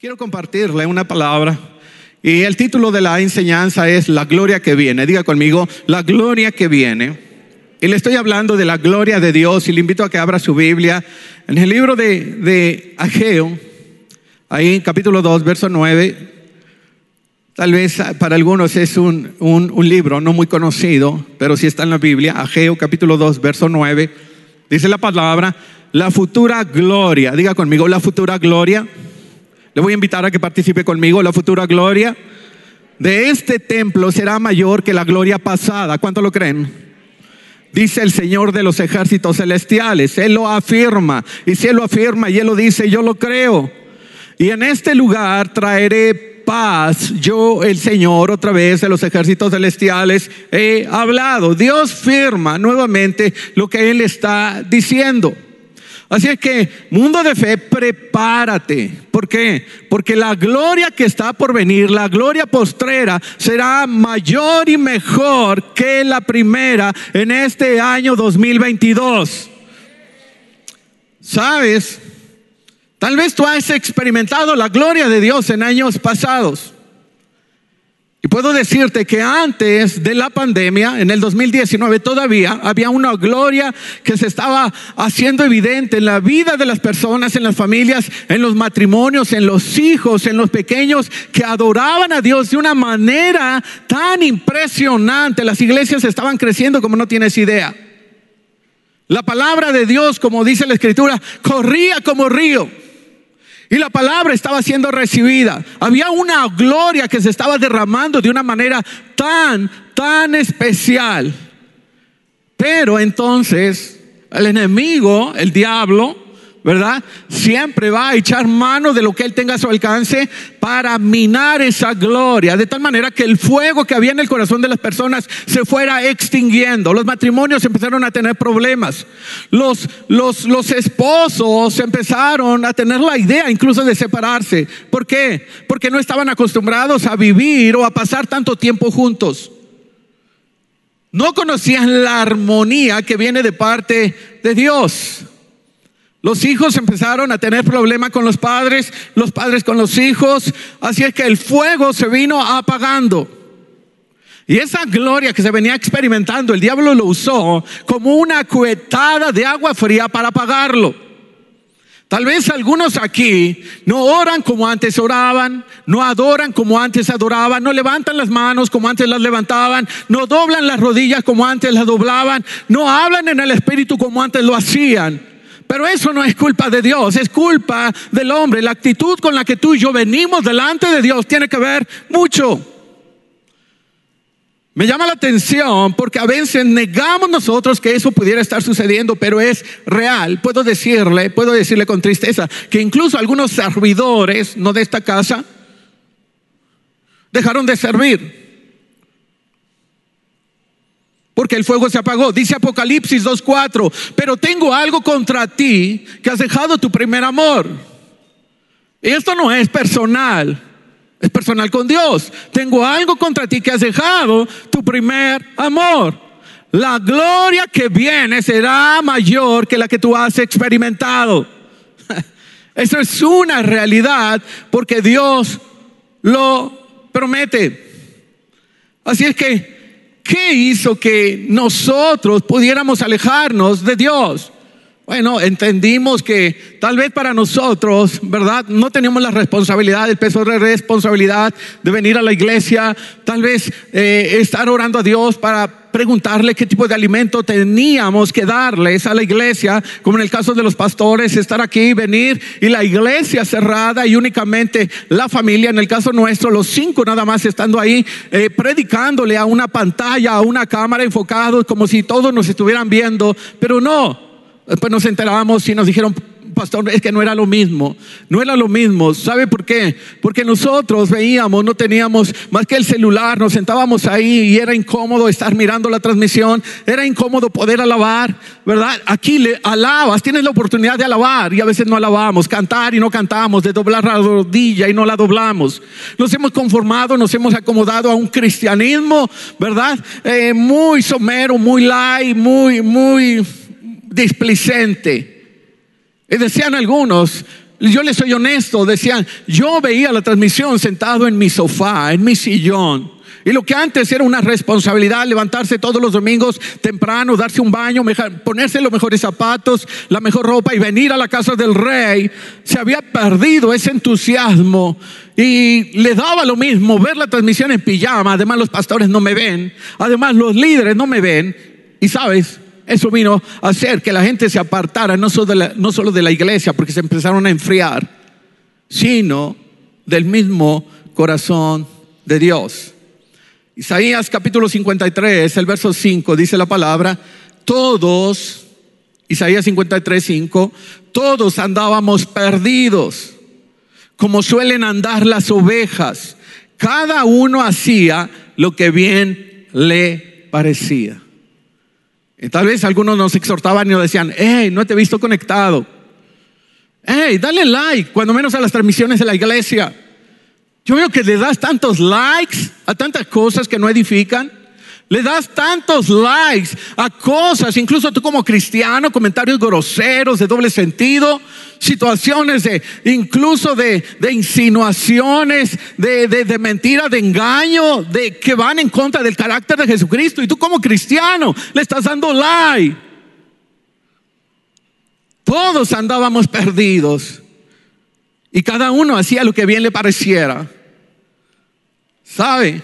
Quiero compartirle una palabra y el título de la enseñanza es La gloria que viene. Diga conmigo, la gloria que viene. Y le estoy hablando de la gloria de Dios y le invito a que abra su Biblia en el libro de, de Ageo, ahí capítulo 2, verso 9. Tal vez para algunos es un, un, un libro no muy conocido, pero sí está en la Biblia. Ageo capítulo 2, verso 9. Dice la palabra, la futura gloria. Diga conmigo, la futura gloria le voy a invitar a que participe conmigo. La futura gloria de este templo será mayor que la gloria pasada. ¿Cuánto lo creen? Dice el Señor de los ejércitos celestiales. Él lo afirma. Y si Él lo afirma y Él lo dice, yo lo creo. Y en este lugar traeré paz. Yo, el Señor, otra vez de los ejércitos celestiales, he hablado. Dios firma nuevamente lo que Él está diciendo. Así es que, mundo de fe, prepárate. ¿Por qué? Porque la gloria que está por venir, la gloria postrera, será mayor y mejor que la primera en este año 2022. ¿Sabes? Tal vez tú has experimentado la gloria de Dios en años pasados. Y puedo decirte que antes de la pandemia, en el 2019 todavía, había una gloria que se estaba haciendo evidente en la vida de las personas, en las familias, en los matrimonios, en los hijos, en los pequeños, que adoraban a Dios de una manera tan impresionante. Las iglesias estaban creciendo como no tienes idea. La palabra de Dios, como dice la escritura, corría como río. Y la palabra estaba siendo recibida. Había una gloria que se estaba derramando de una manera tan, tan especial. Pero entonces el enemigo, el diablo, ¿verdad? Siempre va a echar mano de lo que él tenga a su alcance para minar esa gloria, de tal manera que el fuego que había en el corazón de las personas se fuera extinguiendo. Los matrimonios empezaron a tener problemas. Los, los, los esposos empezaron a tener la idea incluso de separarse. ¿Por qué? Porque no estaban acostumbrados a vivir o a pasar tanto tiempo juntos. No conocían la armonía que viene de parte de Dios. Los hijos empezaron a tener problemas con los padres, los padres con los hijos, así es que el fuego se vino apagando. Y esa gloria que se venía experimentando, el diablo lo usó como una cuetada de agua fría para apagarlo. Tal vez algunos aquí no oran como antes oraban, no adoran como antes adoraban, no levantan las manos como antes las levantaban, no doblan las rodillas como antes las doblaban, no hablan en el espíritu como antes lo hacían. Pero eso no es culpa de Dios, es culpa del hombre. La actitud con la que tú y yo venimos delante de Dios tiene que ver mucho. Me llama la atención porque a veces negamos nosotros que eso pudiera estar sucediendo, pero es real. Puedo decirle, puedo decirle con tristeza que incluso algunos servidores, no de esta casa, dejaron de servir porque el fuego se apagó. Dice Apocalipsis 2.4, pero tengo algo contra ti que has dejado tu primer amor. Y esto no es personal, es personal con Dios. Tengo algo contra ti que has dejado tu primer amor. La gloria que viene será mayor que la que tú has experimentado. Eso es una realidad porque Dios lo promete. Así es que ¿Qué hizo que nosotros pudiéramos alejarnos de Dios? Bueno, entendimos que tal vez para nosotros, ¿verdad? No teníamos la responsabilidad, el peso de responsabilidad de venir a la iglesia, tal vez eh, estar orando a Dios para preguntarle qué tipo de alimento teníamos que darles a la iglesia, como en el caso de los pastores, estar aquí, venir y la iglesia cerrada y únicamente la familia, en el caso nuestro, los cinco nada más estando ahí, eh, predicándole a una pantalla, a una cámara enfocados, como si todos nos estuvieran viendo, pero no. Después nos enterábamos y nos dijeron, pastor, es que no era lo mismo, no era lo mismo. ¿Sabe por qué? Porque nosotros veíamos, no teníamos más que el celular, nos sentábamos ahí y era incómodo estar mirando la transmisión, era incómodo poder alabar, ¿verdad? Aquí le alabas, tienes la oportunidad de alabar y a veces no alabamos, cantar y no cantamos, de doblar la rodilla y no la doblamos. Nos hemos conformado, nos hemos acomodado a un cristianismo, ¿verdad? Eh, muy somero, muy light, muy, muy displicente. Y decían algunos, yo les soy honesto, decían, yo veía la transmisión sentado en mi sofá, en mi sillón. Y lo que antes era una responsabilidad, levantarse todos los domingos temprano, darse un baño, ponerse los mejores zapatos, la mejor ropa y venir a la casa del rey, se había perdido ese entusiasmo y le daba lo mismo ver la transmisión en pijama. Además los pastores no me ven, además los líderes no me ven. Y sabes, eso vino a hacer que la gente se apartara no solo de la, no solo de la iglesia, porque se empezaron a enfriar, sino del mismo corazón de Dios. Isaías capítulo 53, el verso 5, dice la palabra, todos, Isaías 53, 5, todos andábamos perdidos, como suelen andar las ovejas. Cada uno hacía lo que bien le parecía. Tal vez algunos nos exhortaban y nos decían, hey, no te he visto conectado. Hey, dale like, cuando menos a las transmisiones de la iglesia. Yo veo que le das tantos likes a tantas cosas que no edifican. Le das tantos likes a cosas, incluso tú como cristiano, comentarios groseros de doble sentido, situaciones de, incluso de, insinuaciones, de, de, de mentiras, de engaño, de que van en contra del carácter de Jesucristo. Y tú como cristiano le estás dando like. Todos andábamos perdidos y cada uno hacía lo que bien le pareciera. ¿Sabe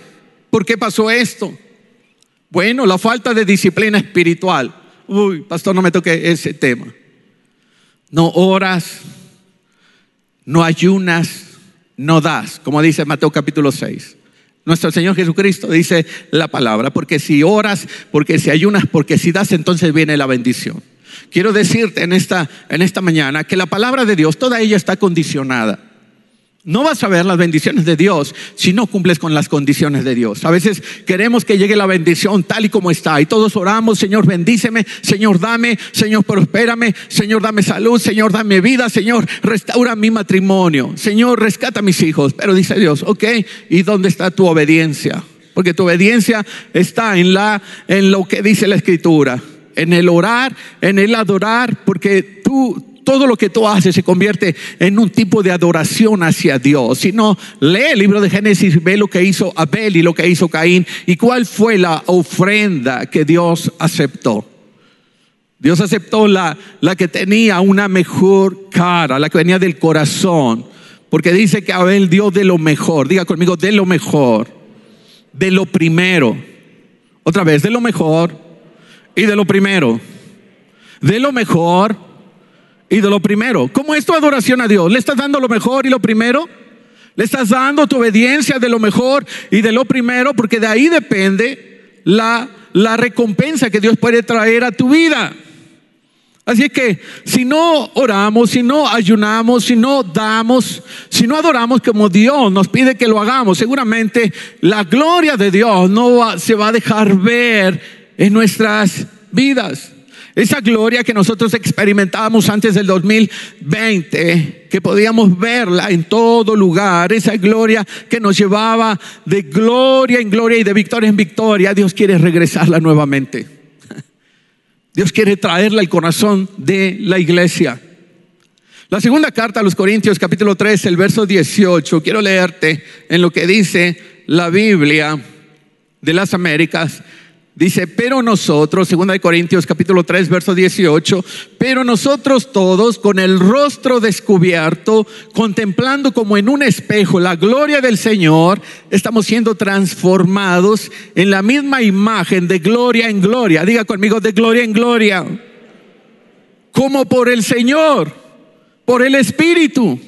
por qué pasó esto? Bueno, la falta de disciplina espiritual. Uy, pastor, no me toque ese tema. No oras, no ayunas, no das, como dice Mateo capítulo 6. Nuestro Señor Jesucristo dice la palabra, porque si oras, porque si ayunas, porque si das, entonces viene la bendición. Quiero decirte en esta, en esta mañana que la palabra de Dios, toda ella está condicionada. No vas a ver las bendiciones de Dios si no cumples con las condiciones de Dios. A veces queremos que llegue la bendición tal y como está y todos oramos, Señor, bendíceme, Señor, dame, Señor, prospérame, Señor, dame salud, Señor, dame vida, Señor, restaura mi matrimonio, Señor, rescata a mis hijos. Pero dice Dios, ok, ¿y dónde está tu obediencia? Porque tu obediencia está en la en lo que dice la escritura, en el orar, en el adorar, porque tú todo lo que tú haces se convierte en un tipo de adoración hacia Dios. Si no, lee el libro de Génesis ve lo que hizo Abel y lo que hizo Caín y cuál fue la ofrenda que Dios aceptó. Dios aceptó la, la que tenía una mejor cara, la que venía del corazón, porque dice que Abel dio de lo mejor. Diga conmigo, de lo mejor, de lo primero. Otra vez, de lo mejor y de lo primero. De lo mejor y de lo primero. ¿Cómo es tu adoración a Dios? ¿Le estás dando lo mejor y lo primero? ¿Le estás dando tu obediencia de lo mejor y de lo primero? Porque de ahí depende la, la recompensa que Dios puede traer a tu vida. Así que si no oramos, si no ayunamos, si no damos, si no adoramos como Dios nos pide que lo hagamos, seguramente la gloria de Dios no se va a dejar ver en nuestras vidas. Esa gloria que nosotros experimentábamos antes del 2020, que podíamos verla en todo lugar, esa gloria que nos llevaba de gloria en gloria y de victoria en victoria, Dios quiere regresarla nuevamente. Dios quiere traerla al corazón de la iglesia. La segunda carta a los Corintios capítulo 3, el verso 18, quiero leerte en lo que dice la Biblia de las Américas. Dice, pero nosotros, segunda de Corintios capítulo 3, verso 18, pero nosotros todos con el rostro descubierto, contemplando como en un espejo la gloria del Señor, estamos siendo transformados en la misma imagen de gloria en gloria. Diga conmigo, de gloria en gloria. Como por el Señor, por el Espíritu.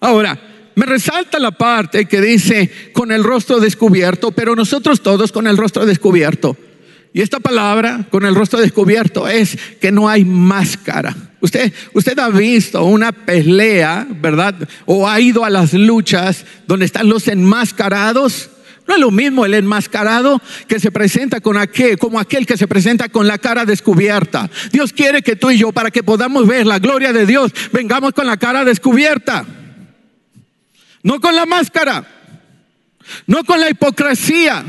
Ahora, me resalta la parte que dice con el rostro descubierto, pero nosotros todos con el rostro descubierto. Y esta palabra, con el rostro descubierto, es que no hay máscara. Usted, usted ha visto una pelea, ¿verdad? O ha ido a las luchas donde están los enmascarados. No es lo mismo el enmascarado que se presenta con aquel, como aquel que se presenta con la cara descubierta. Dios quiere que tú y yo, para que podamos ver la gloria de Dios, vengamos con la cara descubierta. No con la máscara, no con la hipocresía,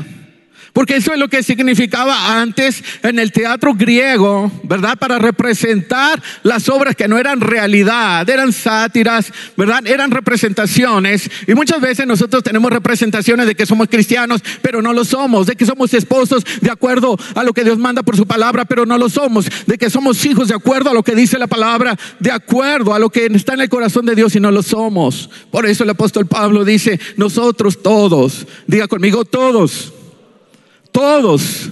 Porque eso es lo que significaba antes en el teatro griego, ¿verdad? Para representar las obras que no eran realidad, eran sátiras, ¿verdad? Eran representaciones. Y muchas veces nosotros tenemos representaciones de que somos cristianos, pero no lo somos. De que somos esposos de acuerdo a lo que Dios manda por su palabra, pero no lo somos. De que somos hijos de acuerdo a lo que dice la palabra, de acuerdo a lo que está en el corazón de Dios y no lo somos. Por eso el apóstol Pablo dice, nosotros todos, diga conmigo todos todos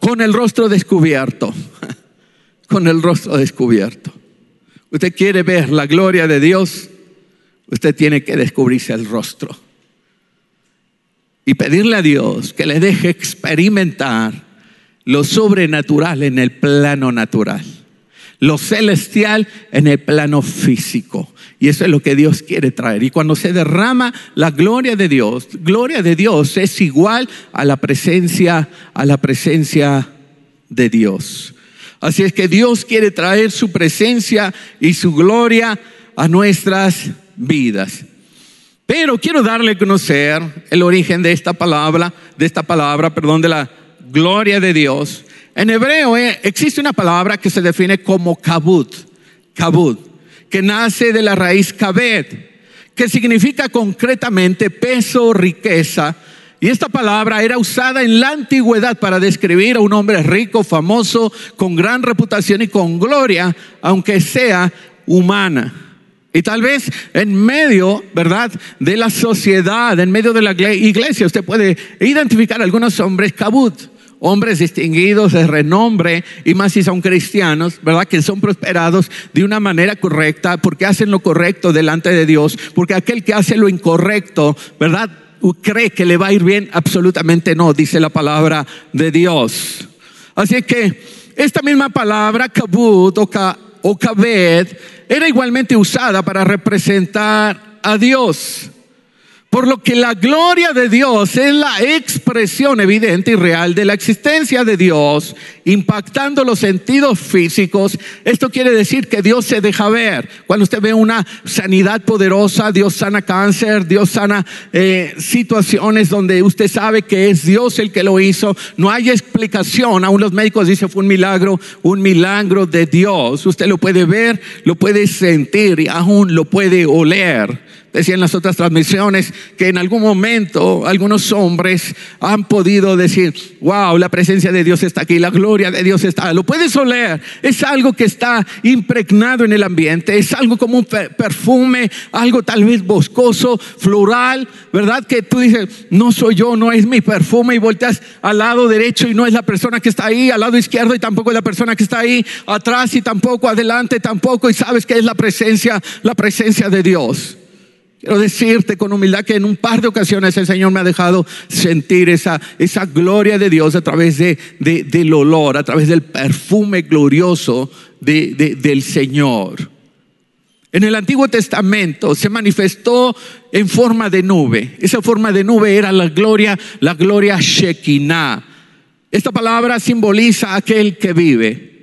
con el rostro descubierto, con el rostro descubierto. Usted quiere ver la gloria de Dios, usted tiene que descubrirse el rostro y pedirle a Dios que le deje experimentar lo sobrenatural en el plano natural, lo celestial en el plano físico. Y eso es lo que Dios quiere traer. Y cuando se derrama la gloria de Dios, gloria de Dios es igual a la presencia, a la presencia de Dios. Así es que Dios quiere traer su presencia y su gloria a nuestras vidas. Pero quiero darle a conocer el origen de esta palabra, de esta palabra, perdón, de la gloria de Dios. En hebreo eh, existe una palabra que se define como kabut, kabut que nace de la raíz kabed, que significa concretamente peso, riqueza. Y esta palabra era usada en la antigüedad para describir a un hombre rico, famoso, con gran reputación y con gloria, aunque sea humana. Y tal vez en medio, ¿verdad?, de la sociedad, en medio de la iglesia, usted puede identificar a algunos hombres kabut hombres distinguidos de renombre y más si son cristianos, ¿verdad? Que son prosperados de una manera correcta porque hacen lo correcto delante de Dios, porque aquel que hace lo incorrecto, ¿verdad? cree que le va a ir bien, absolutamente no, dice la palabra de Dios. Así que esta misma palabra, kabut o, o kabed, era igualmente usada para representar a Dios. Por lo que la gloria de Dios es la expresión evidente y real de la existencia de Dios, impactando los sentidos físicos. Esto quiere decir que Dios se deja ver. Cuando usted ve una sanidad poderosa, Dios sana cáncer, Dios sana eh, situaciones donde usted sabe que es Dios el que lo hizo. No hay explicación. Aún los médicos dicen fue un milagro, un milagro de Dios. Usted lo puede ver, lo puede sentir y aún lo puede oler. Decía en las otras transmisiones que en algún momento algunos hombres han podido decir, wow, la presencia de Dios está aquí, la gloria de Dios está. Lo puedes oler, es algo que está impregnado en el ambiente, es algo como un perfume, algo tal vez boscoso, floral, ¿verdad? Que tú dices, no soy yo, no es mi perfume y volteas al lado derecho y no es la persona que está ahí, al lado izquierdo y tampoco es la persona que está ahí, atrás y tampoco, adelante tampoco y sabes que es la presencia, la presencia de Dios. Quiero decirte con humildad que en un par de ocasiones el Señor me ha dejado sentir esa, esa gloria de Dios a través de, del olor, a través del perfume glorioso del Señor. En el Antiguo Testamento se manifestó en forma de nube. Esa forma de nube era la gloria, la gloria Shekinah. Esta palabra simboliza aquel que vive.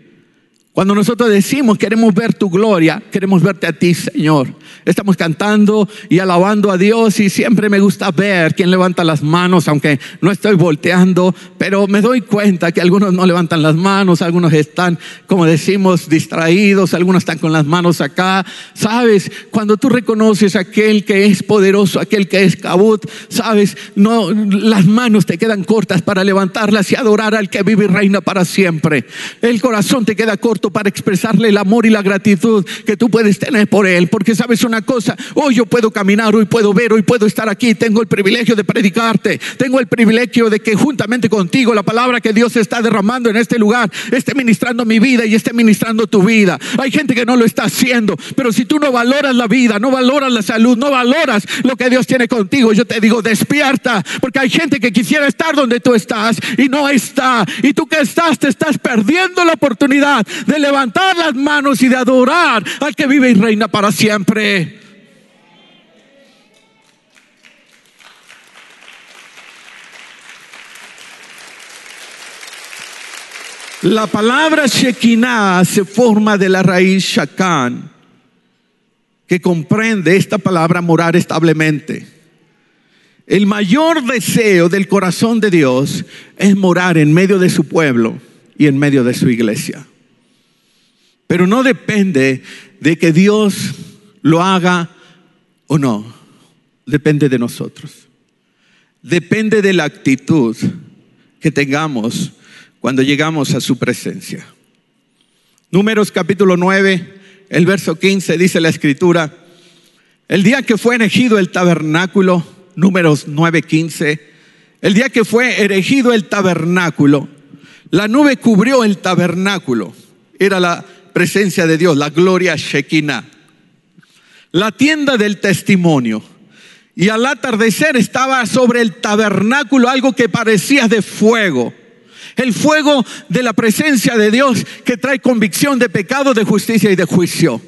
Cuando nosotros decimos queremos ver tu gloria, queremos verte a ti, Señor. Estamos cantando y alabando a Dios y siempre me gusta ver quién levanta las manos, aunque no estoy volteando, pero me doy cuenta que algunos no levantan las manos, algunos están, como decimos, distraídos, algunos están con las manos acá. Sabes, cuando tú reconoces a aquel que es poderoso, aquel que es cabut, sabes, no, las manos te quedan cortas para levantarlas y adorar al que vive y reina para siempre. El corazón te queda corto para expresarle el amor y la gratitud que tú puedes tener por Él. Porque sabes una cosa, hoy yo puedo caminar, hoy puedo ver, hoy puedo estar aquí, tengo el privilegio de predicarte, tengo el privilegio de que juntamente contigo la palabra que Dios está derramando en este lugar esté ministrando mi vida y esté ministrando tu vida. Hay gente que no lo está haciendo, pero si tú no valoras la vida, no valoras la salud, no valoras lo que Dios tiene contigo, yo te digo, despierta, porque hay gente que quisiera estar donde tú estás y no está. Y tú que estás, te estás perdiendo la oportunidad de levantar las manos y de adorar al que vive y reina para siempre. La palabra Shekinah se forma de la raíz Shakan, que comprende esta palabra morar establemente. El mayor deseo del corazón de Dios es morar en medio de su pueblo y en medio de su iglesia. Pero no depende de que Dios lo haga o no. Depende de nosotros. Depende de la actitud que tengamos cuando llegamos a su presencia. Números capítulo 9, el verso 15 dice la escritura, el día que fue erigido el tabernáculo, números 9, 15, el día que fue erigido el tabernáculo, la nube cubrió el tabernáculo, era la presencia de Dios, la gloria Shekinah, la tienda del testimonio. Y al atardecer estaba sobre el tabernáculo algo que parecía de fuego. El fuego de la presencia de Dios que trae convicción de pecado, de justicia y de juicio.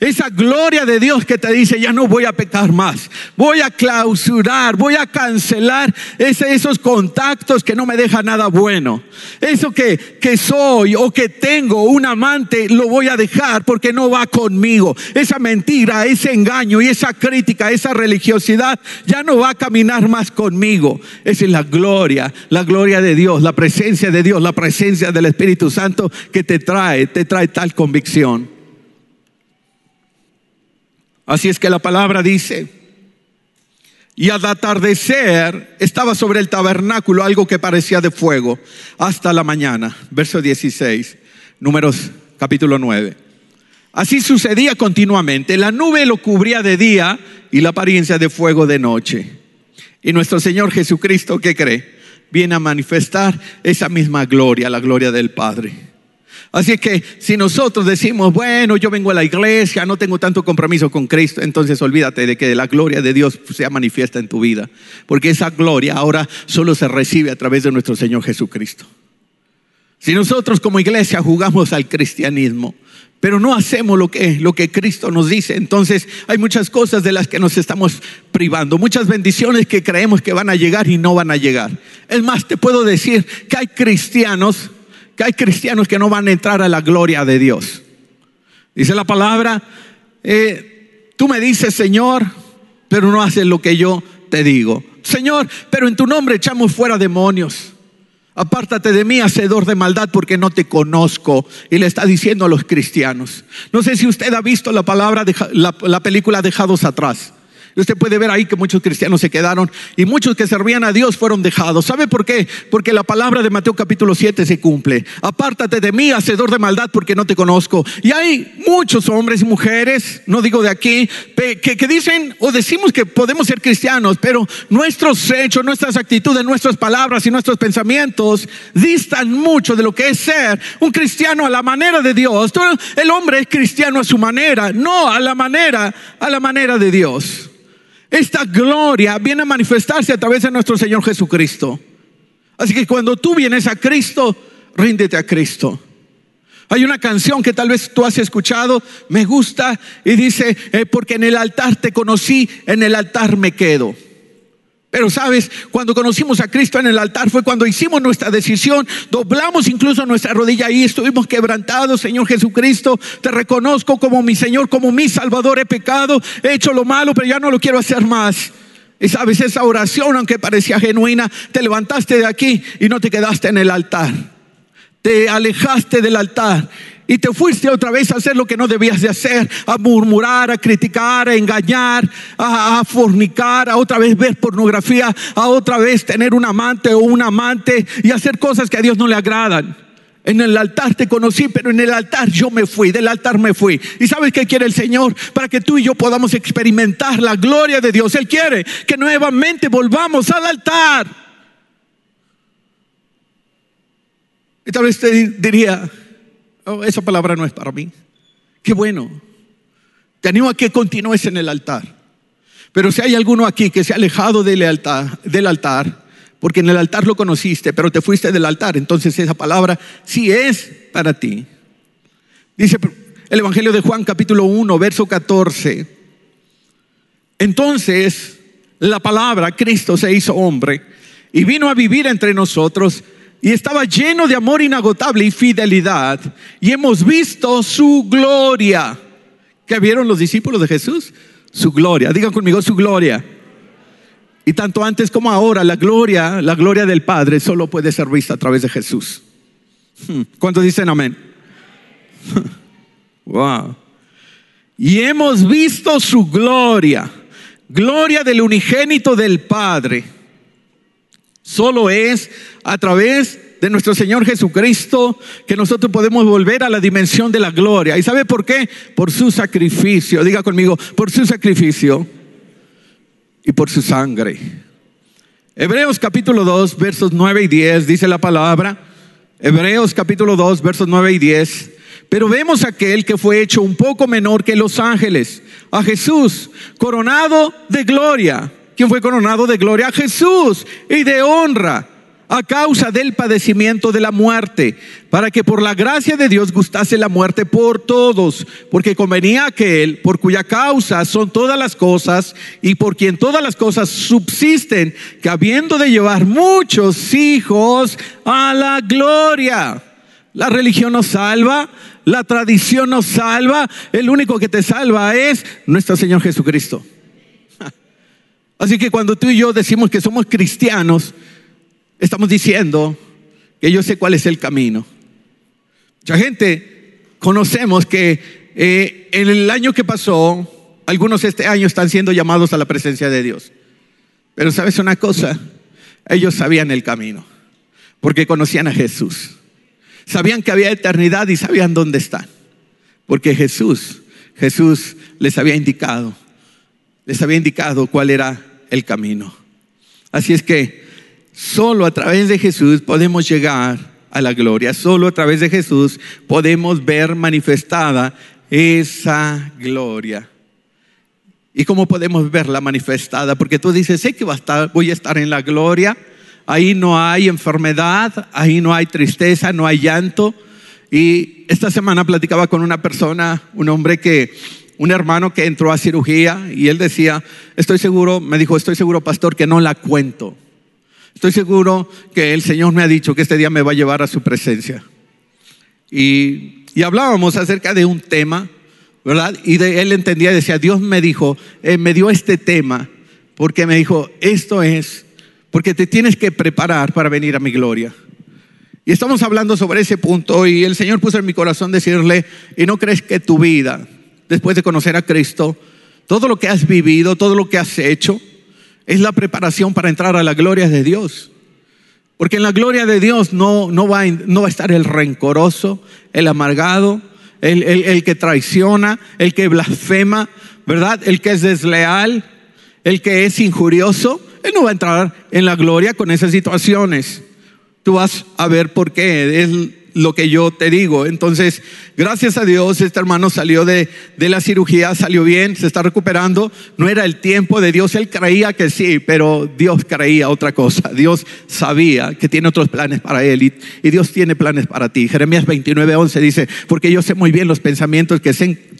Esa gloria de Dios que te dice, ya no voy a pecar más. Voy a clausurar, voy a cancelar esos contactos que no me dejan nada bueno. Eso que, que soy o que tengo un amante, lo voy a dejar porque no va conmigo. Esa mentira, ese engaño y esa crítica, esa religiosidad, ya no va a caminar más conmigo. Esa es la gloria, la gloria de Dios, la presencia de Dios, la presencia del Espíritu Santo que te trae, te trae tal convicción. Así es que la palabra dice, y al atardecer estaba sobre el tabernáculo algo que parecía de fuego hasta la mañana. Verso 16, números capítulo 9. Así sucedía continuamente. La nube lo cubría de día y la apariencia de fuego de noche. Y nuestro Señor Jesucristo, ¿qué cree? Viene a manifestar esa misma gloria, la gloria del Padre. Así que si nosotros decimos, bueno, yo vengo a la iglesia, no tengo tanto compromiso con Cristo, entonces olvídate de que la gloria de Dios sea manifiesta en tu vida, porque esa gloria ahora solo se recibe a través de nuestro Señor Jesucristo. Si nosotros como iglesia jugamos al cristianismo, pero no hacemos lo que, lo que Cristo nos dice, entonces hay muchas cosas de las que nos estamos privando, muchas bendiciones que creemos que van a llegar y no van a llegar. Es más, te puedo decir que hay cristianos hay cristianos que no van a entrar a la gloria de Dios. Dice la palabra, eh, tú me dices, Señor, pero no haces lo que yo te digo. Señor, pero en tu nombre echamos fuera demonios. Apártate de mí, hacedor de maldad, porque no te conozco. Y le está diciendo a los cristianos. No sé si usted ha visto la palabra, la película Dejados atrás. Usted puede ver ahí que muchos cristianos se quedaron y muchos que servían a Dios fueron dejados. ¿Sabe por qué? Porque la palabra de Mateo capítulo 7 se cumple. Apártate de mí, hacedor de maldad, porque no te conozco. Y hay muchos hombres y mujeres, no digo de aquí, que, dicen o decimos que podemos ser cristianos, pero nuestros hechos, nuestras actitudes, nuestras palabras y nuestros pensamientos distan mucho de lo que es ser un cristiano a la manera de Dios. El hombre es cristiano a su manera, no a la manera, a la manera de Dios. Esta gloria viene a manifestarse a través de nuestro Señor Jesucristo. Así que cuando tú vienes a Cristo, ríndete a Cristo. Hay una canción que tal vez tú has escuchado, me gusta, y dice, eh, porque en el altar te conocí, en el altar me quedo. Pero sabes, cuando conocimos a Cristo en el altar fue cuando hicimos nuestra decisión, doblamos incluso nuestra rodilla y estuvimos quebrantados, Señor Jesucristo, te reconozco como mi Señor, como mi Salvador, he pecado, he hecho lo malo, pero ya no lo quiero hacer más. Y sabes, esa oración, aunque parecía genuina, te levantaste de aquí y no te quedaste en el altar. Te alejaste del altar y te fuiste otra vez a hacer lo que no debías de hacer, a murmurar, a criticar, a engañar, a, fornicar, a otra vez ver pornografía, a otra vez tener un amante o un amante y hacer cosas que a Dios no le agradan. En el altar te conocí, pero en el altar yo me fui, del altar me fui. ¿Y sabes qué quiere el Señor? Para que tú y yo podamos experimentar la gloria de Dios. Él quiere que nuevamente volvamos al altar. Y tal vez te diría, Oh, esa palabra no es para mí. Qué bueno. Te animo a que continúes en el altar. Pero si hay alguno aquí que se ha alejado del altar, del altar, porque en el altar lo conociste, pero te fuiste del altar, entonces esa palabra sí es para ti. Dice el Evangelio de Juan capítulo 1, verso 14. Entonces la palabra, Cristo se hizo hombre y vino a vivir entre nosotros y estaba lleno de amor inagotable y fidelidad. Y hemos visto su gloria. ¿Qué vieron los discípulos de Jesús? Su gloria. Digan conmigo su gloria. Y tanto antes como ahora, la gloria, la gloria del Padre solo puede ser vista a través de Jesús. Hmm. ¿Cuántos dicen amén? Wow. Y hemos visto su gloria, gloria del unigénito del Padre. Solo es a través de nuestro Señor Jesucristo que nosotros podemos volver a la dimensión de la gloria. ¿Y sabe por qué? Por su sacrificio. Diga conmigo, por su sacrificio y por su sangre. Hebreos capítulo 2, versos 9 y 10, dice la palabra. Hebreos capítulo 2, versos 9 y 10. Pero vemos aquel que fue hecho un poco menor que los ángeles, a Jesús, coronado de gloria. ¿Quién fue coronado de gloria? A Jesús y de honra a causa del padecimiento de la muerte, para que por la gracia de Dios gustase la muerte por todos, porque convenía aquel por cuya causa son todas las cosas y por quien todas las cosas subsisten, que habiendo de llevar muchos hijos a la gloria. La religión nos salva, la tradición nos salva, el único que te salva es nuestro Señor Jesucristo. Así que cuando tú y yo decimos que somos cristianos, estamos diciendo que yo sé cuál es el camino. Mucha gente conocemos que eh, en el año que pasó, algunos este año están siendo llamados a la presencia de Dios. Pero sabes una cosa, ellos sabían el camino, porque conocían a Jesús. Sabían que había eternidad y sabían dónde están, porque Jesús, Jesús les había indicado, les había indicado cuál era el camino. Así es que Solo a través de Jesús podemos llegar a la gloria. Solo a través de Jesús podemos ver manifestada esa gloria. ¿Y cómo podemos verla manifestada? Porque tú dices, sé que va a estar, voy a estar en la gloria. Ahí no hay enfermedad, ahí no hay tristeza, no hay llanto. Y esta semana platicaba con una persona, un hombre que, un hermano que entró a cirugía y él decía, estoy seguro, me dijo, estoy seguro, pastor, que no la cuento. Estoy seguro que el Señor me ha dicho que este día me va a llevar a su presencia. Y, hablábamos acerca de un tema, ¿verdad? Y de, él entendía y decía, Dios me dijo, eh, me dio este tema, porque me dijo, esto es, porque te tienes que preparar para venir a mi gloria. Y estamos hablando sobre ese punto y el Señor puso en mi corazón decirle, y no crees que tu vida, después de conocer a Cristo, todo lo que has vivido, todo lo que has hecho, es la preparación para entrar a la gloria de Dios. Porque en la gloria de Dios no, no, va, no va a estar el rencoroso, el amargado, el, el, que traiciona, el que blasfema, ¿verdad? El que es desleal, el que es injurioso. Él no va a entrar en la gloria con esas situaciones. Tú vas a ver por qué. Es lo que yo te digo. Entonces, gracias a Dios, este hermano salió de, de, la cirugía, salió bien, se está recuperando. No era el tiempo de Dios, él creía que sí, pero Dios creía otra cosa. Dios sabía que tiene otros planes para él y, Dios tiene planes para ti. Jeremías 29, 11 dice, porque yo sé muy bien los pensamientos que,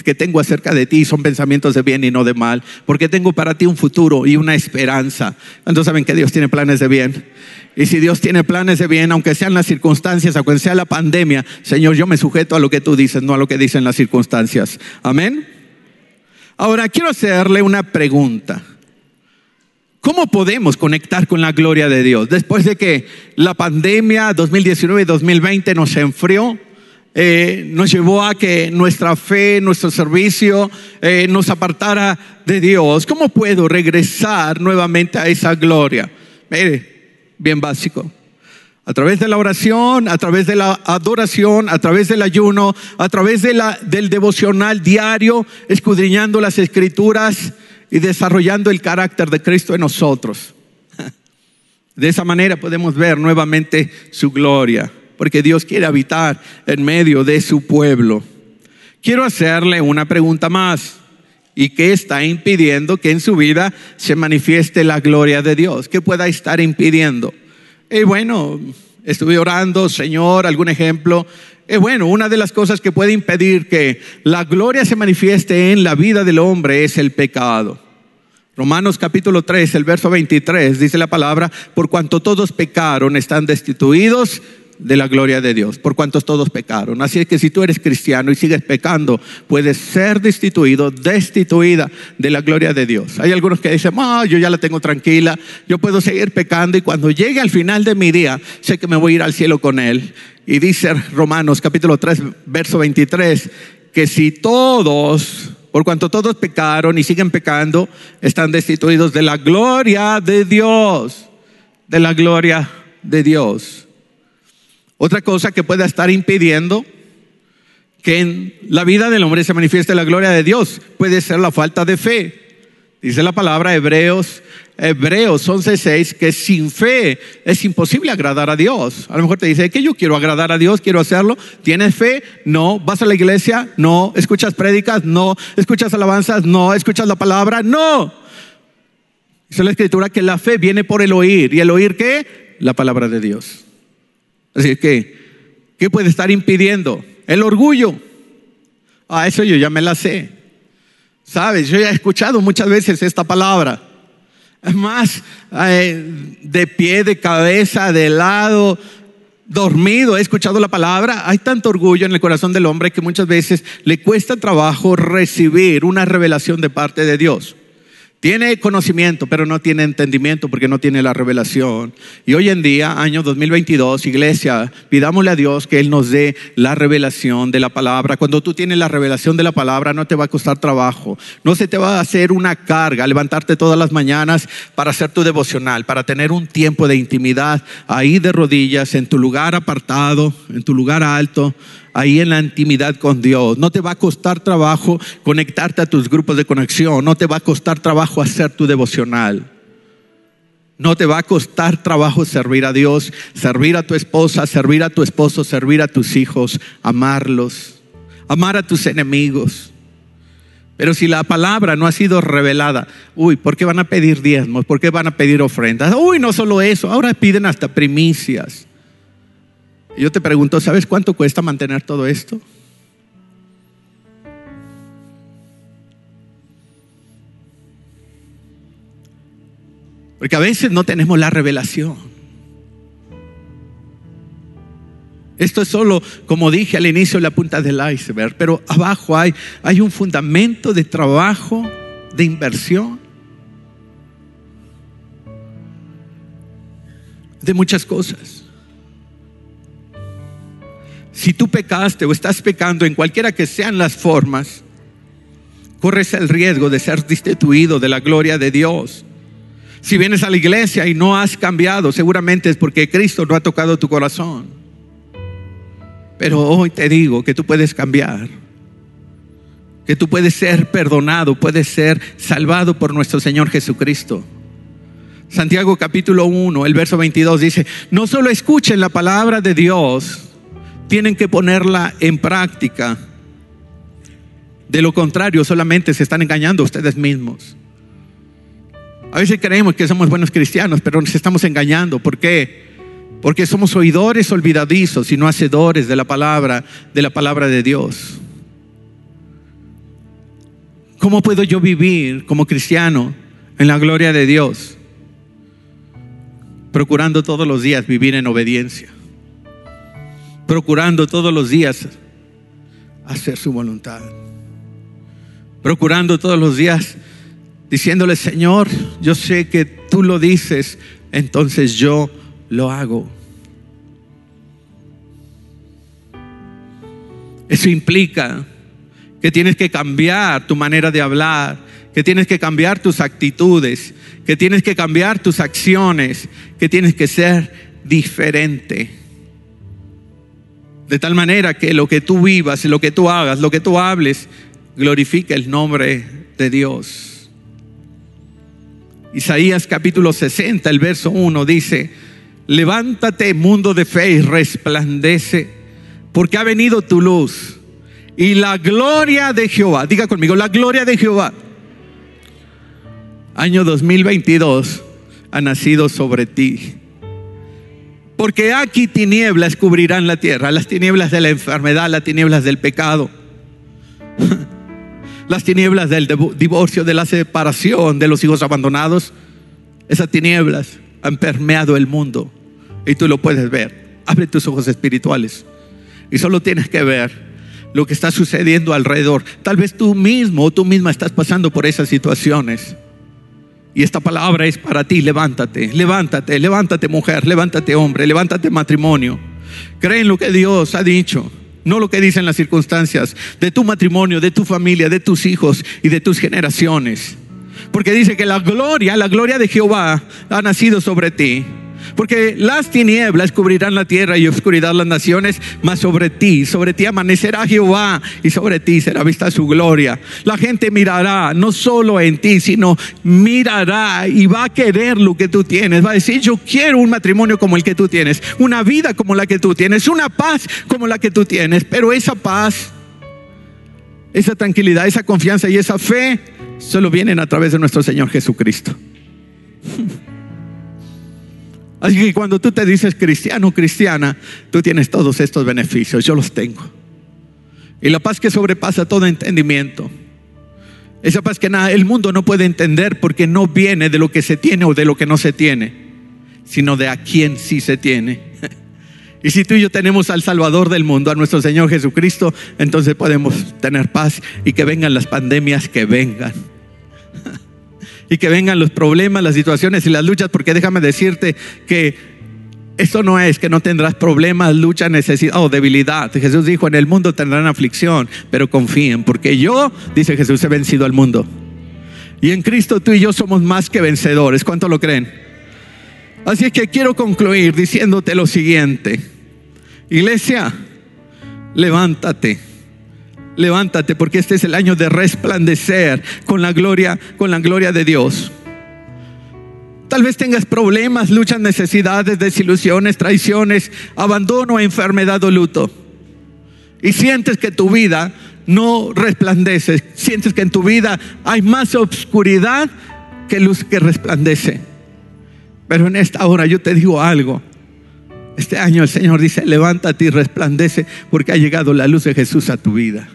que tengo acerca de ti, son pensamientos de bien y no de mal, porque tengo para ti un futuro y una esperanza. ¿Cuántos saben que Dios tiene planes de bien? Y si Dios tiene planes de bien, aunque sean las circunstancias, aunque sea la pandemia, Señor, yo me sujeto a lo que tú dices, no a lo que dicen las circunstancias. Amén. Ahora, quiero hacerle una pregunta. ¿Cómo podemos conectar con la gloria de Dios? Después de que la pandemia 2019 y 2020 nos enfrió, eh, nos llevó a que nuestra fe, nuestro servicio eh, nos apartara de Dios. ¿Cómo puedo regresar nuevamente a esa gloria? Mire, bien básico. A través de la oración, a través de la adoración, a través del ayuno, a través del devocional diario, escudriñando las escrituras y desarrollando el carácter de Cristo en nosotros. De esa manera podemos ver nuevamente su gloria, porque Dios quiere habitar en medio de su pueblo. Quiero hacerle una pregunta más y qué está impidiendo que en su vida se manifieste la gloria de Dios. ¿Qué pueda estar impidiendo? Y bueno, estuve orando, Señor, algún ejemplo. Y bueno, una de las cosas que puede impedir que la gloria se manifieste en la vida del hombre es el pecado. Romanos capítulo 3, el verso 23, dice la palabra, por cuanto todos pecaron, están destituidos de la gloria de Dios, por cuantos todos pecaron. Así es que si tú eres cristiano y sigues pecando, puedes ser destituido, destituida de la gloria de Dios. Hay algunos que dicen, ah, yo ya la tengo tranquila, yo puedo seguir pecando y cuando llegue al final de mi día, sé que me voy a ir al cielo con Él. Y dice Romanos capítulo 3, verso 23, que si todos, por cuanto todos pecaron y siguen pecando, están destituidos de la gloria de Dios, de la gloria de Dios. Otra cosa que pueda estar impidiendo que en la vida del hombre se manifieste la gloria de Dios puede ser la falta de fe. Dice la palabra Hebreos, Hebreos 11:6 que sin fe es imposible agradar a Dios. A lo mejor te dice que yo quiero agradar a Dios, quiero hacerlo. ¿Tienes fe? No. ¿Vas a la iglesia? No. ¿Escuchas prédicas? No. ¿Escuchas alabanzas? No. ¿Escuchas la palabra? No. Dice la escritura que la fe viene por el oír. ¿Y el oír qué? La palabra de Dios. Así que, ¿qué puede estar impidiendo? El orgullo. Ah, eso yo ya me la sé. Sabes, yo ya he escuchado muchas veces esta palabra. Es más, eh, de pie, de cabeza, de lado, dormido, he escuchado la palabra. Hay tanto orgullo en el corazón del hombre que muchas veces le cuesta trabajo recibir una revelación de parte de Dios. Tiene conocimiento, pero no tiene entendimiento porque no tiene la revelación. Y hoy en día, año 2022, iglesia, pidámosle a Dios que Él nos dé la revelación de la palabra. Cuando tú tienes la revelación de la palabra, no te va a costar trabajo. No se te va a hacer una carga levantarte todas las mañanas para hacer tu devocional, para tener un tiempo de intimidad ahí de rodillas, en tu lugar apartado, en tu lugar alto ahí en la intimidad con Dios. No te va a costar trabajo conectarte a tus grupos de conexión. No te va a costar trabajo hacer tu devocional. No te va a costar trabajo servir a Dios, servir a tu esposa, servir a tu esposo, servir a tus hijos, amarlos, amar a tus enemigos. Pero si la palabra no ha sido revelada, uy, ¿por qué van a pedir diezmos? ¿Por qué van a pedir ofrendas? Uy, no solo eso, ahora piden hasta primicias. Yo te pregunto, ¿sabes cuánto cuesta mantener todo esto? Porque a veces no tenemos la revelación. Esto es solo, como dije al inicio, la punta del iceberg, pero abajo hay, hay un fundamento de trabajo, de inversión, de muchas cosas. Si tú pecaste o estás pecando en cualquiera que sean las formas, corres el riesgo de ser destituido de la gloria de Dios. Si vienes a la iglesia y no has cambiado, seguramente es porque Cristo no ha tocado tu corazón. Pero hoy te digo que tú puedes cambiar, que tú puedes ser perdonado, puedes ser salvado por nuestro Señor Jesucristo. Santiago capítulo 1, el verso 22 dice, no solo escuchen la palabra de Dios, tienen que ponerla en práctica. De lo contrario, solamente se están engañando ustedes mismos. A veces creemos que somos buenos cristianos, pero nos estamos engañando. ¿Por qué? Porque somos oidores olvidadizos y no hacedores de la palabra, de la palabra de Dios. ¿Cómo puedo yo vivir como cristiano en la gloria de Dios? Procurando todos los días vivir en obediencia procurando todos los días hacer su voluntad. Procurando todos los días diciéndole, Señor, yo sé que tú lo dices, entonces yo lo hago. Eso implica que tienes que cambiar tu manera de hablar, que tienes que cambiar tus actitudes, que tienes que cambiar tus acciones, que tienes que ser diferente. De tal manera que lo que tú vivas, lo que tú hagas, lo que tú hables, glorifique el nombre de Dios. Isaías capítulo 60, el verso 1 dice, levántate mundo de fe y resplandece, porque ha venido tu luz y la gloria de Jehová, diga conmigo, la gloria de Jehová, año 2022, ha nacido sobre ti. Porque aquí tinieblas cubrirán la tierra, las tinieblas de la enfermedad, las tinieblas del pecado, las tinieblas del divorcio, de la separación, de los hijos abandonados. Esas tinieblas han permeado el mundo y tú lo puedes ver. Abre tus ojos espirituales. Y solo tienes que ver lo que está sucediendo alrededor. Tal vez tú mismo o tú misma estás pasando por esas situaciones. Y esta palabra es para ti, levántate, levántate, levántate mujer, levántate hombre, levántate matrimonio. Cree en lo que Dios ha dicho, no lo que dicen las circunstancias de tu matrimonio, de tu familia, de tus hijos y de tus generaciones. Porque dice que la gloria, la gloria de Jehová ha nacido sobre ti. Porque las tinieblas cubrirán la tierra y oscuridad las naciones, mas sobre ti, sobre ti amanecerá Jehová y sobre ti será vista su gloria. La gente mirará no solo en ti, sino mirará y va a querer lo que tú tienes. Va a decir, yo quiero un matrimonio como el que tú tienes, una vida como la que tú tienes, una paz como la que tú tienes. Pero esa paz, esa tranquilidad, esa confianza y esa fe solo vienen a través de nuestro Señor Jesucristo. Así que cuando tú te dices cristiano, cristiana, tú tienes todos estos beneficios, yo los tengo. Y la paz que sobrepasa todo entendimiento. Esa paz que nada, el mundo no puede entender porque no viene de lo que se tiene o de lo que no se tiene, sino de a quién sí se tiene. Y si tú y yo tenemos al Salvador del mundo, a nuestro Señor Jesucristo, entonces podemos tener paz y que vengan las pandemias que vengan y que vengan los problemas, las situaciones y las luchas, porque déjame decirte que esto no es que no tendrás problemas, lucha, necesidad o debilidad. Jesús dijo, en el mundo tendrán aflicción, pero confíen, porque yo, dice Jesús, he vencido al mundo. Y en Cristo tú y yo somos más que vencedores. ¿Cuánto lo creen? Así es que quiero concluir diciéndote lo siguiente. Iglesia, levántate levántate porque este es el año de resplandecer con la gloria, con la gloria de Dios. Tal vez tengas problemas, luchas, necesidades, desilusiones, traiciones, abandono, enfermedad o luto. Y sientes que tu vida no resplandece, sientes que en tu vida hay más oscuridad que luz que resplandece. Pero en esta hora yo te digo algo. Este año el Señor dice, levántate y resplandece porque ha llegado la luz de Jesús a tu vida.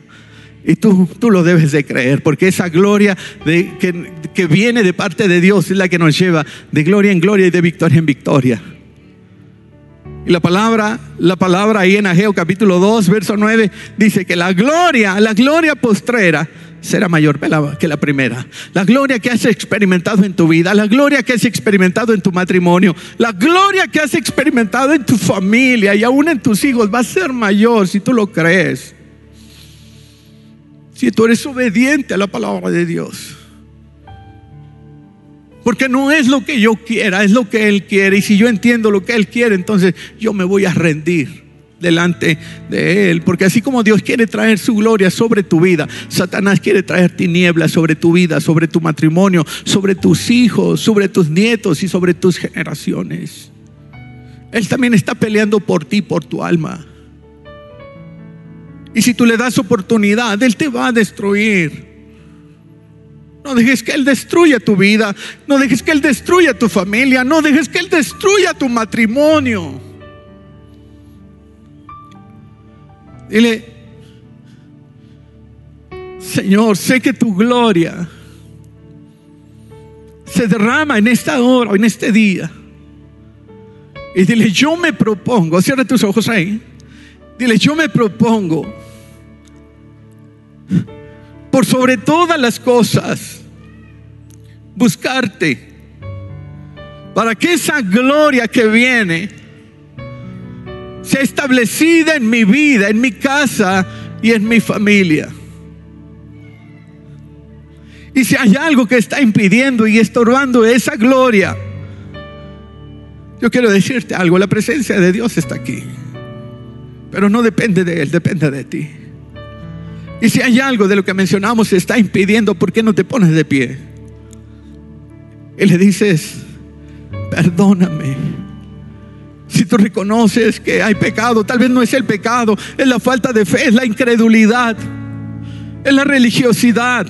Y tú, tú lo debes de creer, porque esa gloria de, que, que viene de parte de Dios es la que nos lleva de gloria en gloria y de victoria en victoria. Y la palabra, la palabra ahí en Ageo capítulo 2, verso 9, dice que la gloria, la gloria postrera será mayor que la primera. La gloria que has experimentado en tu vida, la gloria que has experimentado en tu matrimonio, la gloria que has experimentado en tu familia y aún en tus hijos va a ser mayor si tú lo crees si tú eres obediente a la palabra de Dios. Porque no es lo que yo quiera, es lo que Él quiere. Y si yo entiendo lo que Él quiere, entonces yo me voy a rendir delante de Él. Porque así como Dios quiere traer su gloria sobre tu vida, Satanás quiere traer tinieblas sobre tu vida, sobre tu matrimonio, sobre tus hijos, sobre tus nietos y sobre tus generaciones. Él también está peleando por ti, por tu alma. Y si tú le das oportunidad, Él te va a destruir. No dejes que Él destruya tu vida. No dejes que Él destruya tu familia. No dejes que Él destruya tu matrimonio. Dile, Señor, sé que tu gloria se derrama en esta hora, en este día. Y dile, yo me propongo, cierra tus ojos ahí. Dile, yo me propongo por sobre todas las cosas, buscarte, para que esa gloria que viene sea establecida en mi vida, en mi casa y en mi familia. Y si hay algo que está impidiendo y estorbando esa gloria, yo quiero decirte algo, la presencia de Dios está aquí, pero no depende de Él, depende de ti. Y si hay algo de lo que mencionamos se está impidiendo, ¿por qué no te pones de pie? Y le dices, perdóname. Si tú reconoces que hay pecado, tal vez no es el pecado, es la falta de fe, es la incredulidad, es la religiosidad.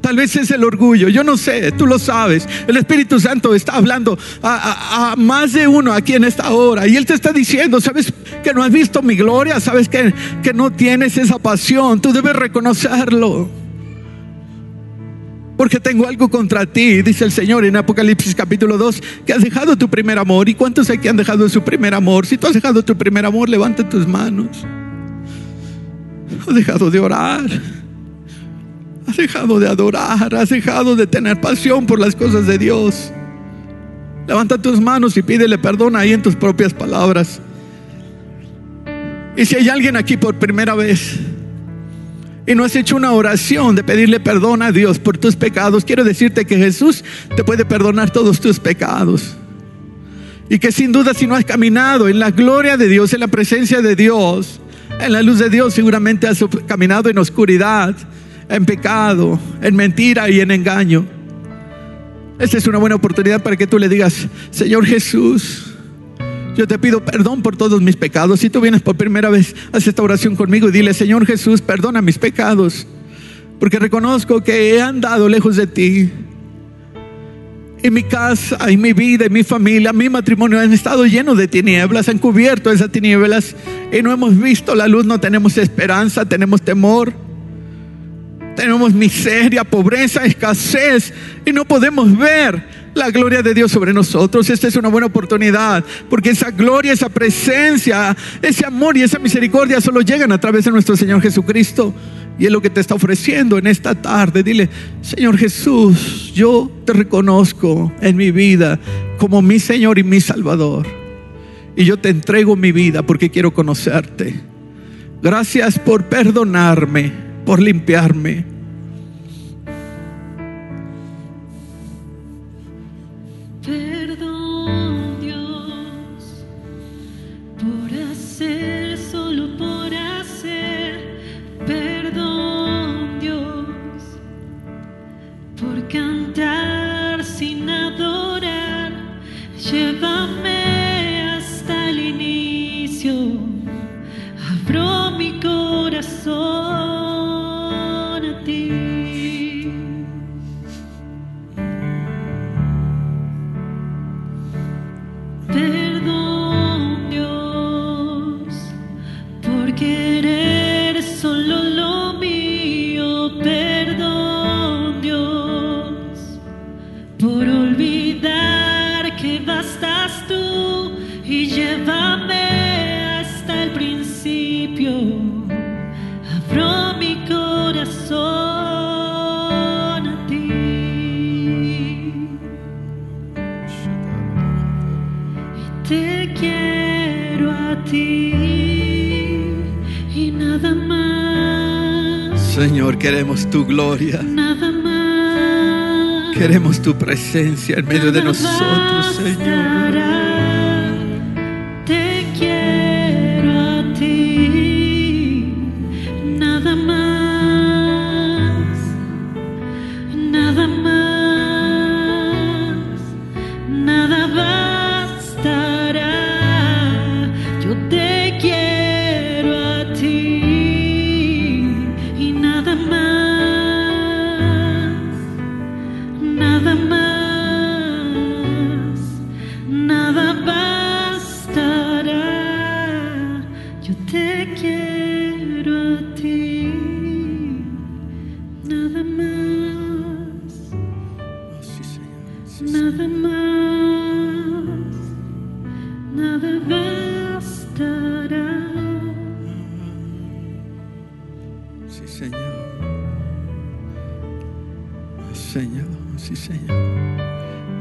Tal vez es el orgullo, yo no sé, tú lo sabes. El Espíritu Santo está hablando a, más de uno aquí en esta hora y Él te está diciendo, ¿sabes que no has visto mi gloria? ¿Sabes que, que no tienes esa pasión? Tú debes reconocerlo. porque tengo algo contra ti, dice el Señor en Apocalipsis capítulo 2, que has dejado tu primer amor. ¿Y cuántos hay que han dejado su primer amor? Si tú has dejado tu primer amor, levanta tus manos. Has dejado de orar. Has dejado de adorar. Has dejado de tener pasión por las cosas de Dios. Levanta tus manos y pídele perdón ahí en tus propias palabras. Y si hay alguien aquí por primera vez, y no has hecho una oración de pedirle perdón a Dios por tus pecados, quiero decirte que Jesús te puede perdonar todos tus pecados. Y que sin duda si no has caminado en la gloria de Dios, en la presencia de Dios, en la luz de Dios, seguramente has caminado en oscuridad, en pecado, en mentira y en engaño. Esta es una buena oportunidad para que tú le digas, Señor Jesús, yo te pido perdón por todos mis pecados. Si tú vienes por primera vez, haz esta oración conmigo y dile, Señor Jesús, perdona mis pecados. Porque reconozco que he andado lejos de ti. En mi casa, en mi vida, en mi familia, mi matrimonio han estado llenos de tinieblas, han cubierto esas tinieblas y no hemos visto la luz, no tenemos esperanza, tenemos temor, tenemos miseria, pobreza, escasez y no podemos ver la gloria de Dios sobre nosotros. Esta es una buena oportunidad, porque esa gloria, esa presencia, ese amor y esa misericordia solo llegan a través de nuestro Señor Jesucristo. Y es lo que te está ofreciendo en esta tarde. Dile, Señor Jesús, yo te reconozco en mi vida como mi Señor y mi Salvador. Y yo te entrego mi vida porque quiero conocerte. Gracias por perdonarme, por limpiarme queremos tu gloria. Queremos tu presencia en medio de nosotros, Señor.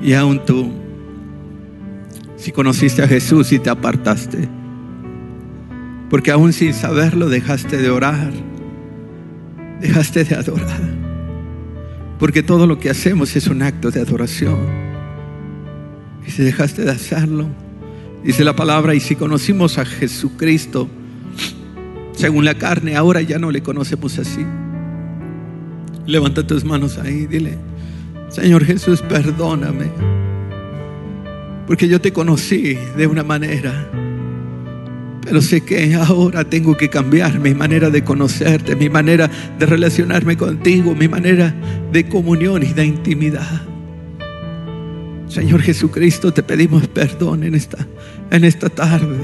Y aún tú, si conociste a Jesús y te apartaste, porque aún sin saberlo dejaste de orar, dejaste de adorar, porque todo lo que hacemos es un acto de adoración. Y si dejaste de hacerlo, dice la palabra, y si conocimos a Jesucristo, según la carne, ahora ya no le conocemos así. Levanta tus manos ahí, dile, Señor Jesús, perdóname. Porque yo te conocí de una manera. Pero sé que ahora tengo que cambiar mi manera de conocerte, mi manera de relacionarme contigo, mi manera de comunión y de intimidad. Señor Jesucristo, te pedimos perdón en esta, en esta tarde.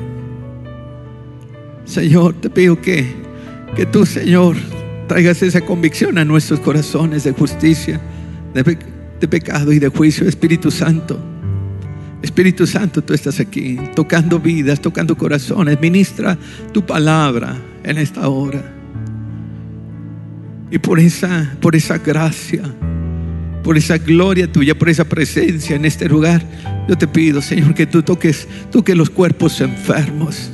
Señor, te pido que, que tú, Señor, traigas esa convicción a nuestros corazones de justicia de, pecado y de juicio, Espíritu Santo. Espíritu Santo, tú estás aquí, tocando vidas, tocando corazones. Ministra tu palabra en esta hora. Y por esa, por esa gracia, por esa gloria tuya, por esa presencia en este lugar, yo te pido, Señor, que tú toques, toques los cuerpos enfermos.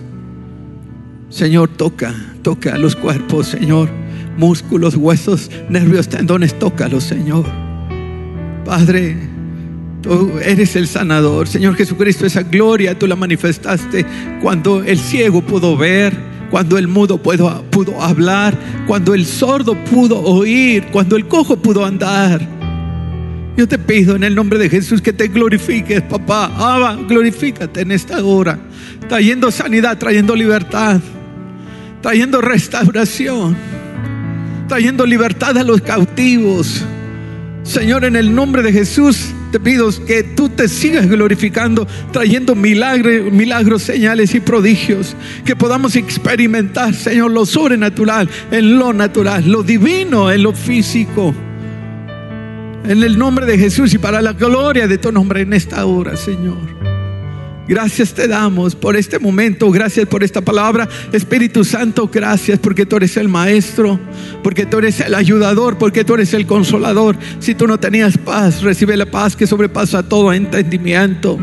Señor, toca, toca los cuerpos, Señor. Músculos, huesos, nervios, tendones, tócalos, Señor. Padre, tú eres el sanador. Señor Jesucristo, esa gloria tú la manifestaste cuando el ciego pudo ver, cuando el mudo pudo, pudo hablar, cuando el sordo pudo oír, cuando el cojo pudo andar. Yo te pido en el nombre de Jesús que te glorifiques, papá. Abba, glorifícate en esta hora, trayendo sanidad, trayendo libertad, trayendo restauración, trayendo libertad a los cautivos. Señor, en el nombre de Jesús, te pido que tú te sigas glorificando, trayendo milagros, milagros, señales y prodigios, que podamos experimentar, Señor, lo sobrenatural en lo natural, lo divino en lo físico. En el nombre de Jesús y para la gloria de tu nombre en esta hora, Señor. Gracias te damos por este momento, gracias por esta palabra. Espíritu Santo, gracias porque tú eres el maestro, porque tú eres el ayudador, porque tú eres el consolador. Si tú no tenías paz, recibe la paz que sobrepasa todo entendimiento.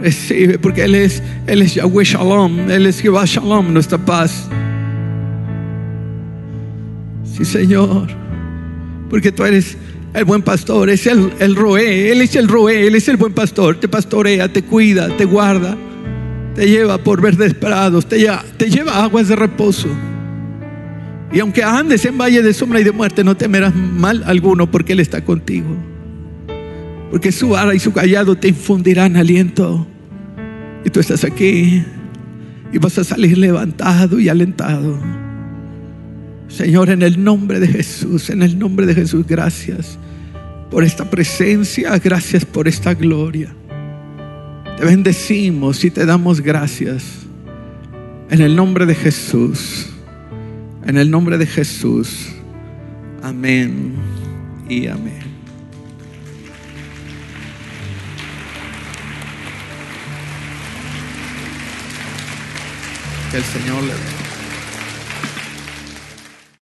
Recibe, porque Él es, Él es Yahweh Shalom, Él es Jehová Shalom, nuestra paz. Sí, Señor. Porque tú eres el buen pastor, es el, el roé, Él es el roé, Él es el buen pastor, te pastorea, te cuida, te guarda, te lleva por verdes prados, te lleva, aguas de reposo. Y aunque andes en valle de sombra y de muerte, no temerás mal alguno porque Él está contigo. Porque su vara y su callado te infundirán aliento. Y tú estás aquí y vas a salir levantado y alentado. Señor, en el nombre de Jesús, en el nombre de Jesús, gracias por esta presencia, gracias por esta gloria. Te bendecimos y te damos gracias. En el nombre de Jesús, en el nombre de Jesús. Amén y amén. Que el Señor le bendiga.